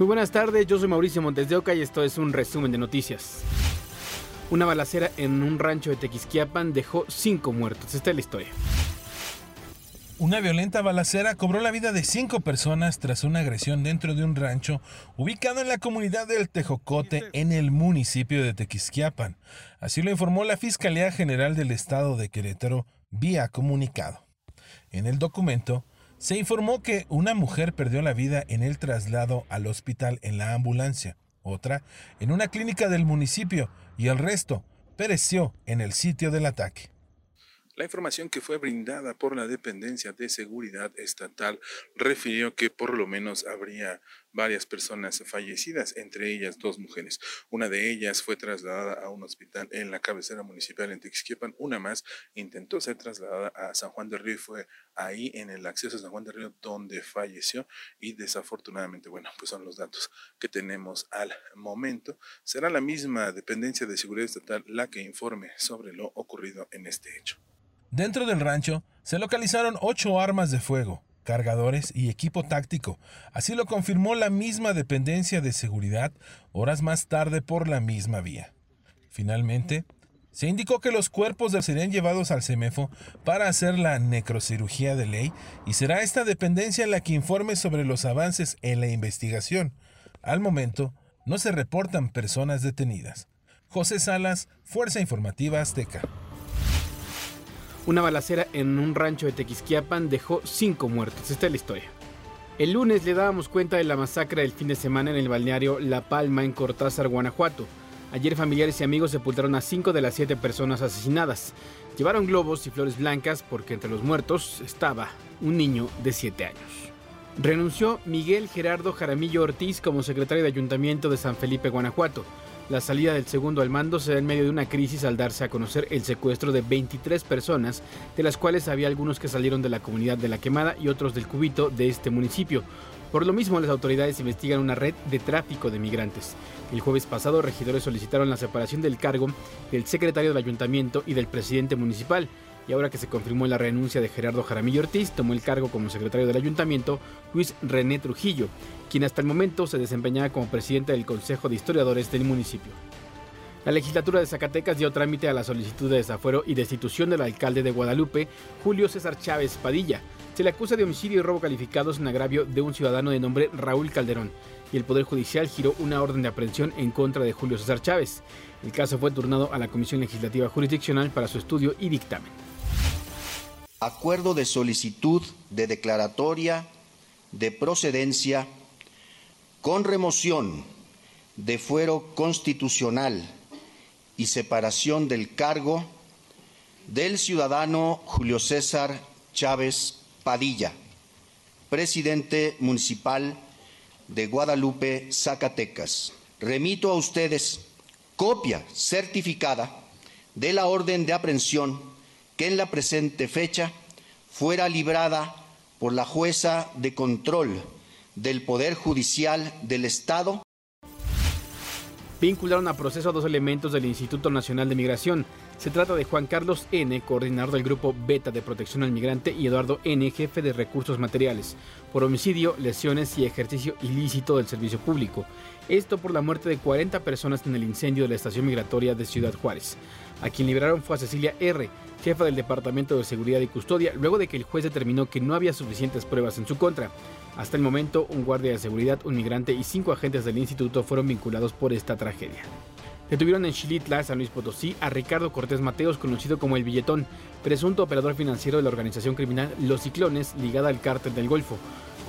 Muy buenas tardes, yo soy Mauricio Montes de Oca y esto es un resumen de noticias. Una balacera en un rancho de Tequisquiapan dejó cinco muertos. Esta es la historia. Una violenta balacera cobró la vida de cinco personas tras una agresión dentro de un rancho ubicado en la comunidad del Tejocote en el municipio de Tequisquiapan. Así lo informó la Fiscalía General del Estado de Querétaro vía comunicado. En el documento se informó que una mujer perdió la vida en el traslado al hospital en la ambulancia, otra en una clínica del municipio y el resto pereció en el sitio del ataque. La información que fue brindada por la Dependencia de Seguridad Estatal refirió que por lo menos habría varias personas fallecidas, entre ellas dos mujeres. Una de ellas fue trasladada a un hospital en la cabecera municipal en Tixquiepan. Una más intentó ser trasladada a San Juan de Río y fue ahí en el acceso a San Juan de Río donde falleció y desafortunadamente, bueno, pues son los datos que tenemos al momento. Será la misma dependencia de seguridad estatal la que informe sobre lo ocurrido en este hecho. Dentro del rancho se localizaron ocho armas de fuego, cargadores y equipo táctico. Así lo confirmó la misma dependencia de seguridad horas más tarde por la misma vía. Finalmente, se indicó que los cuerpos serían llevados al CEMEFO para hacer la necrocirugía de ley y será esta dependencia la que informe sobre los avances en la investigación. Al momento, no se reportan personas detenidas. José Salas, Fuerza Informativa Azteca. Una balacera en un rancho de Tequisquiapan dejó cinco muertos. Esta es la historia. El lunes le dábamos cuenta de la masacre del fin de semana en el balneario La Palma en Cortázar, Guanajuato. Ayer familiares y amigos sepultaron a cinco de las siete personas asesinadas. Llevaron globos y flores blancas porque entre los muertos estaba un niño de siete años. Renunció Miguel Gerardo Jaramillo Ortiz como secretario de Ayuntamiento de San Felipe, Guanajuato. La salida del segundo al mando se da en medio de una crisis al darse a conocer el secuestro de 23 personas, de las cuales había algunos que salieron de la comunidad de La Quemada y otros del Cubito de este municipio. Por lo mismo, las autoridades investigan una red de tráfico de migrantes. El jueves pasado, regidores solicitaron la separación del cargo del secretario del ayuntamiento y del presidente municipal y ahora que se confirmó la renuncia de Gerardo Jaramillo Ortiz, tomó el cargo como secretario del ayuntamiento Luis René Trujillo, quien hasta el momento se desempeñaba como presidente del Consejo de Historiadores del municipio. La legislatura de Zacatecas dio trámite a la solicitud de desafuero y destitución del alcalde de Guadalupe, Julio César Chávez Padilla. Se le acusa de homicidio y robo calificados en agravio de un ciudadano de nombre Raúl Calderón, y el Poder Judicial giró una orden de aprehensión en contra de Julio César Chávez. El caso fue turnado a la Comisión Legislativa Jurisdiccional para su estudio y dictamen acuerdo de solicitud de declaratoria de procedencia con remoción de fuero constitucional y separación del cargo del ciudadano Julio César Chávez Padilla, presidente municipal de Guadalupe, Zacatecas. Remito a ustedes copia certificada de la orden de aprehensión que en la presente fecha fuera librada por la jueza de control del Poder Judicial del Estado. Vincularon a proceso a dos elementos del Instituto Nacional de Migración. Se trata de Juan Carlos N., coordinador del Grupo Beta de Protección al Migrante, y Eduardo N., jefe de Recursos Materiales, por homicidio, lesiones y ejercicio ilícito del servicio público. Esto por la muerte de 40 personas en el incendio de la estación migratoria de Ciudad Juárez. A quien liberaron fue a Cecilia R., jefa del Departamento de Seguridad y Custodia, luego de que el juez determinó que no había suficientes pruebas en su contra. Hasta el momento, un guardia de seguridad, un migrante y cinco agentes del instituto fueron vinculados por esta tragedia. Detuvieron en Xilitla, San Luis Potosí, a Ricardo Cortés Mateos, conocido como El Billetón, presunto operador financiero de la organización criminal Los Ciclones, ligada al cártel del Golfo.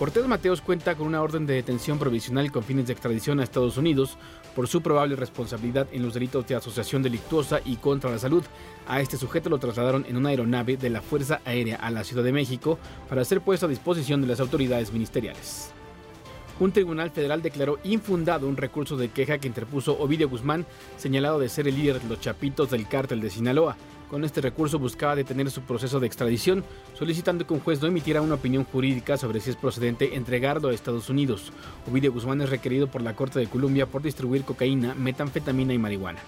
Cortés Mateos cuenta con una orden de detención provisional con fines de extradición a Estados Unidos por su probable responsabilidad en los delitos de asociación delictuosa y contra la salud. A este sujeto lo trasladaron en una aeronave de la Fuerza Aérea a la Ciudad de México para ser puesto a disposición de las autoridades ministeriales. Un tribunal federal declaró infundado un recurso de queja que interpuso Ovidio Guzmán, señalado de ser el líder de los chapitos del cártel de Sinaloa. Con este recurso buscaba detener su proceso de extradición, solicitando que un juez no emitiera una opinión jurídica sobre si es procedente entregarlo a Estados Unidos. Ovidio Guzmán es requerido por la Corte de Columbia por distribuir cocaína, metanfetamina y marihuana.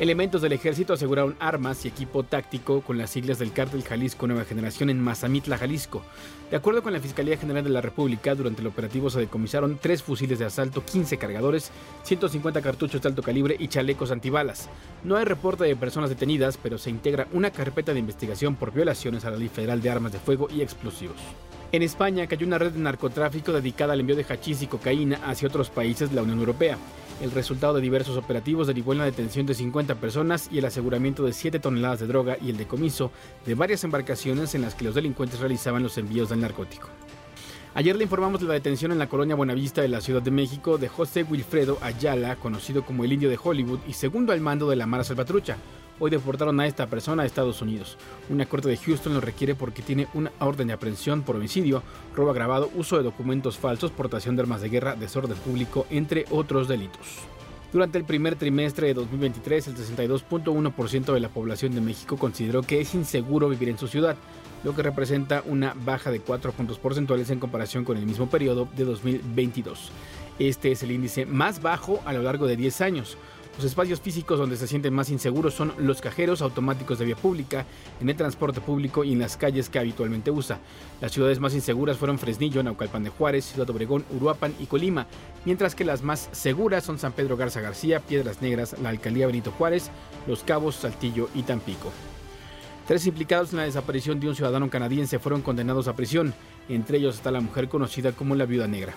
Elementos del ejército aseguraron armas y equipo táctico con las siglas del cártel Jalisco Nueva Generación en Mazamitla, Jalisco. De acuerdo con la Fiscalía General de la República, durante el operativo se decomisaron tres fusiles de asalto, 15 cargadores, 150 cartuchos de alto calibre y chalecos antibalas. No hay reporte de personas detenidas, pero se integra una carpeta de investigación por violaciones a la Ley Federal de Armas de Fuego y Explosivos. En España cayó una red de narcotráfico dedicada al envío de hachís y cocaína hacia otros países de la Unión Europea. El resultado de diversos operativos derivó en la detención de 50 personas y el aseguramiento de 7 toneladas de droga y el decomiso de varias embarcaciones en las que los delincuentes realizaban los envíos del narcótico. Ayer le informamos de la detención en la colonia Buenavista de la Ciudad de México de José Wilfredo Ayala, conocido como el Indio de Hollywood y segundo al mando de la Mara Salvatrucha. Hoy deportaron a esta persona a Estados Unidos. Una corte de Houston lo requiere porque tiene una orden de aprehensión por homicidio, robo agravado, uso de documentos falsos, portación de armas de guerra, desorden público, entre otros delitos. Durante el primer trimestre de 2023, el 62.1% de la población de México consideró que es inseguro vivir en su ciudad, lo que representa una baja de 4 puntos porcentuales en comparación con el mismo periodo de 2022. Este es el índice más bajo a lo largo de 10 años. Los espacios físicos donde se sienten más inseguros son los cajeros automáticos de vía pública, en el transporte público y en las calles que habitualmente usa. Las ciudades más inseguras fueron Fresnillo, Naucalpan de Juárez, Ciudad Obregón, Uruapan y Colima, mientras que las más seguras son San Pedro Garza García, Piedras Negras, la Alcaldía Benito Juárez, Los Cabos, Saltillo y Tampico. Tres implicados en la desaparición de un ciudadano canadiense fueron condenados a prisión. Entre ellos está la mujer conocida como la Viuda Negra.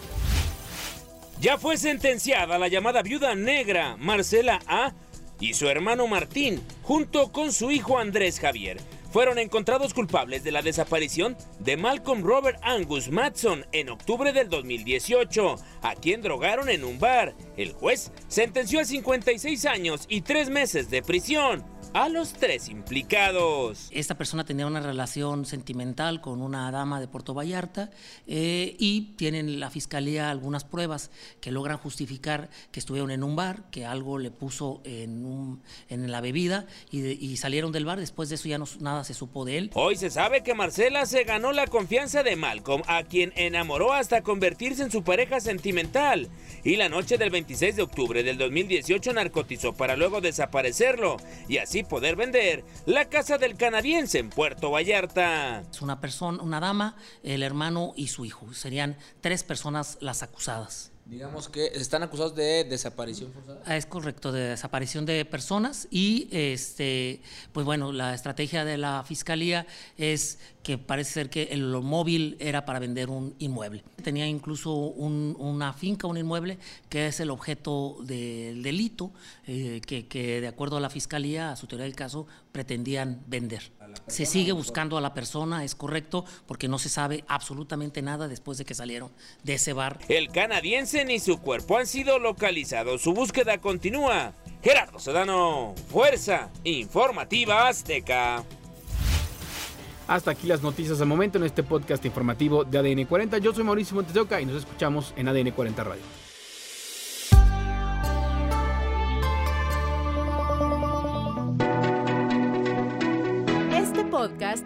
Ya fue sentenciada la llamada viuda negra Marcela A y su hermano Martín, junto con su hijo Andrés Javier. Fueron encontrados culpables de la desaparición de Malcolm Robert Angus Matson en octubre del 2018, a quien drogaron en un bar. El juez sentenció a 56 años y 3 meses de prisión a los tres implicados. Esta persona tenía una relación sentimental con una dama de Puerto Vallarta eh, y tienen la fiscalía algunas pruebas que logran justificar que estuvieron en un bar, que algo le puso en, en la bebida y, salieron del bar. Después de eso ya no, nada se supo de él. Hoy se sabe que Marcela se ganó la confianza de Malcolm, a quien enamoró hasta convertirse en su pareja sentimental. Y la noche del 26 de octubre del 2018 narcotizó para luego desaparecerlo y así poder vender la casa del canadiense en Puerto Vallarta. Es una persona, una dama, el hermano y su hijo. Serían tres personas las acusadas. Digamos que están acusados de desaparición forzada. Ah, es correcto, de desaparición de personas y este, pues bueno, la estrategia de la fiscalía es que parece ser que el móvil era para vender un inmueble. Tenía incluso una finca, un inmueble, que es el objeto del delito, eh, que, que, de acuerdo a la fiscalía, a su teoría del caso, pretendían vender. Se sigue buscando a la persona, es correcto, porque no se sabe absolutamente nada después de que salieron de ese bar. El canadiense ni su cuerpo han sido localizados. Su búsqueda continúa. Gerardo Sedano, Fuerza Informativa Azteca. Hasta aquí las noticias al momento en este podcast informativo de ADN 40. Yo soy Mauricio Montesoca y nos escuchamos en ADN 40 Radio. Este podcast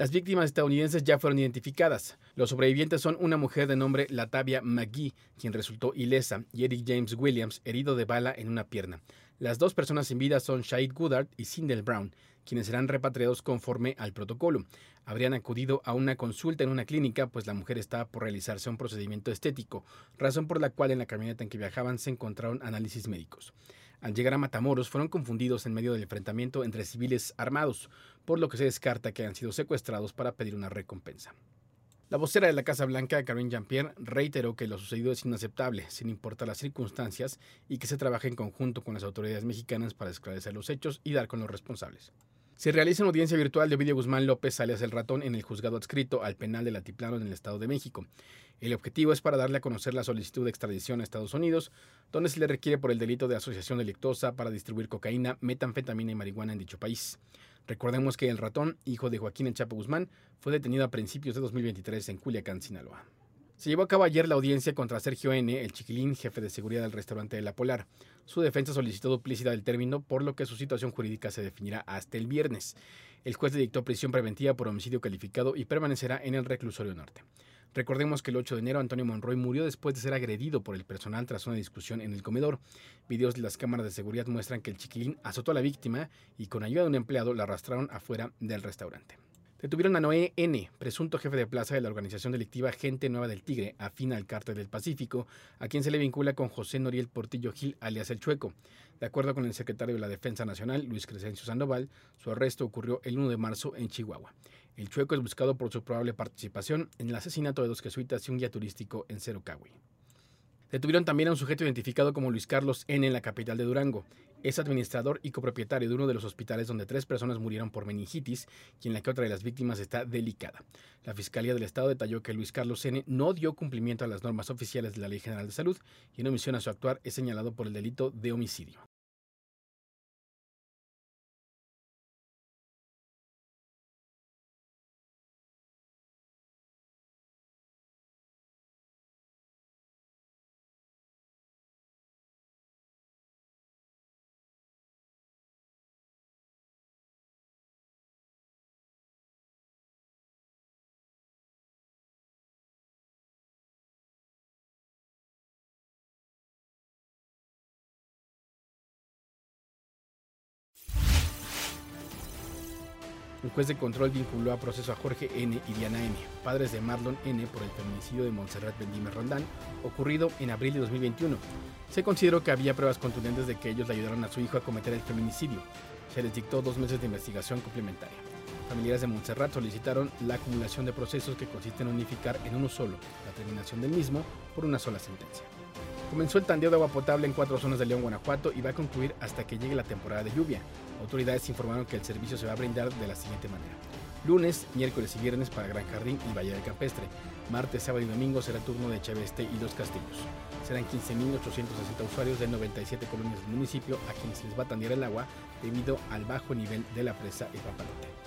Las víctimas estadounidenses ya fueron identificadas. Los sobrevivientes son una mujer de nombre Latavia McGee, quien resultó ilesa, y Eric James Williams, herido de bala en una pierna. Las dos personas sin vida son Shahid Goodard y Sindel Brown, quienes serán repatriados conforme al protocolo. Habrían acudido a una consulta en una clínica, pues la mujer estaba por realizarse un procedimiento estético, razón por la cual en la camioneta en que viajaban se encontraron análisis médicos. Al llegar a Matamoros fueron confundidos en medio del enfrentamiento entre civiles armados, por lo que se descarta que hayan sido secuestrados para pedir una recompensa. La vocera de la Casa Blanca, Karine Jean-Pierre, reiteró que lo sucedido es inaceptable, sin importar las circunstancias, y que se trabaja en conjunto con las autoridades mexicanas para esclarecer los hechos y dar con los responsables. Se realiza una audiencia virtual de Ovidio Guzmán López, alias El Ratón, en el juzgado adscrito al penal del Altiplano en el Estado de México. El objetivo es para darle a conocer la solicitud de extradición a Estados Unidos, donde se le requiere por el delito de asociación delictosa para distribuir cocaína, metanfetamina y marihuana en dicho país. Recordemos que el ratón, hijo de Joaquín El Chapo Guzmán, fue detenido a principios de 2023 en Culiacán, Sinaloa. Se llevó a cabo ayer la audiencia contra Sergio N., el chiquilín jefe de seguridad del restaurante de La Polar. Su defensa solicitó duplicidad del término, por lo que su situación jurídica se definirá hasta el viernes. El juez le dictó prisión preventiva por homicidio calificado y permanecerá en el reclusorio norte. Recordemos que el 8 de enero Antonio Monroy murió después de ser agredido por el personal tras una discusión en el comedor. Videos de las cámaras de seguridad muestran que el chiquilín azotó a la víctima y con ayuda de un empleado la arrastraron afuera del restaurante. Detuvieron a Noé N., presunto jefe de plaza de la organización delictiva Gente Nueva del Tigre, afín al cártel del Pacífico, a quien se le vincula con José Noriel Portillo Gil, alias El Chueco. De acuerdo con el secretario de la Defensa Nacional, Luis Crescencio Sandoval, su arresto ocurrió el 1 de marzo en Chihuahua. El Chueco es buscado por su probable participación en el asesinato de dos jesuitas y un guía turístico en Cerocagüe. Detuvieron también a un sujeto identificado como Luis Carlos N. en la capital de Durango. Es administrador y copropietario de uno de los hospitales donde tres personas murieron por meningitis y en la que otra de las víctimas está delicada. La Fiscalía del Estado detalló que Luis Carlos N. no dio cumplimiento a las normas oficiales de la Ley General de Salud y en omisión a su actuar es señalado por el delito de homicidio. Un juez de control vinculó a proceso a Jorge N. y Diana N., padres de Marlon N. por el feminicidio de Montserrat Bendime Rondán, ocurrido en abril de 2021. Se consideró que había pruebas contundentes de que ellos le ayudaron a su hijo a cometer el feminicidio. Se les dictó dos meses de investigación complementaria. Familiares de Montserrat solicitaron la acumulación de procesos que consiste en unificar en uno solo la terminación del mismo por una sola sentencia. Comenzó el tandeo de agua potable en cuatro zonas de León, Guanajuato y va a concluir hasta que llegue la temporada de lluvia. Autoridades informaron que el servicio se va a brindar de la siguiente manera. Lunes, miércoles y viernes para Gran Jardín y Valle del Campestre. Martes, sábado y domingo será turno de Chaveste y Los Castillos. Serán 15.860 usuarios de 97 colonias del municipio a quienes les va a tandear el agua debido al bajo nivel de la presa Papalote.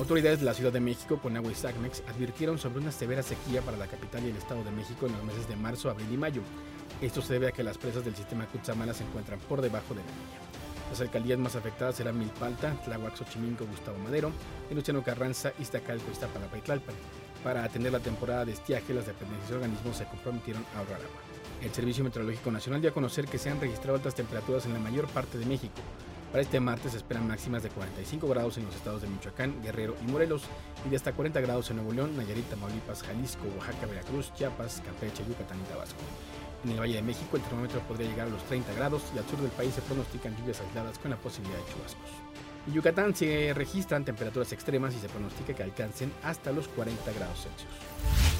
Autoridades de la Ciudad de México, con agua y SACMEX, advirtieron sobre una severa sequía para la capital y el Estado de México en los meses de marzo, abril y mayo. Esto se debe a que las presas del sistema Cutzamala se encuentran por debajo de la línea. Las alcaldías más afectadas serán Milpalta, Tláhuac, Xochimilco, Gustavo Madero, Luciano Carranza, Iztacalco, Iztapalapa y Tlalpan. Para atender la temporada de estiaje, las dependencias y organismos se comprometieron a ahorrar agua. El Servicio Meteorológico Nacional dio a conocer que se han registrado altas temperaturas en la mayor parte de México, para este martes se esperan máximas de 45 grados en los estados de Michoacán, Guerrero y Morelos y de hasta 40 grados en Nuevo León, Nayarit, Tamaulipas, Jalisco, Oaxaca, Veracruz, Chiapas, Campeche, Yucatán y Tabasco. En el Valle de México el termómetro podría llegar a los 30 grados y al sur del país se pronostican lluvias aisladas con la posibilidad de chubascos. En Yucatán se registran temperaturas extremas y se pronostica que alcancen hasta los 40 grados Celsius.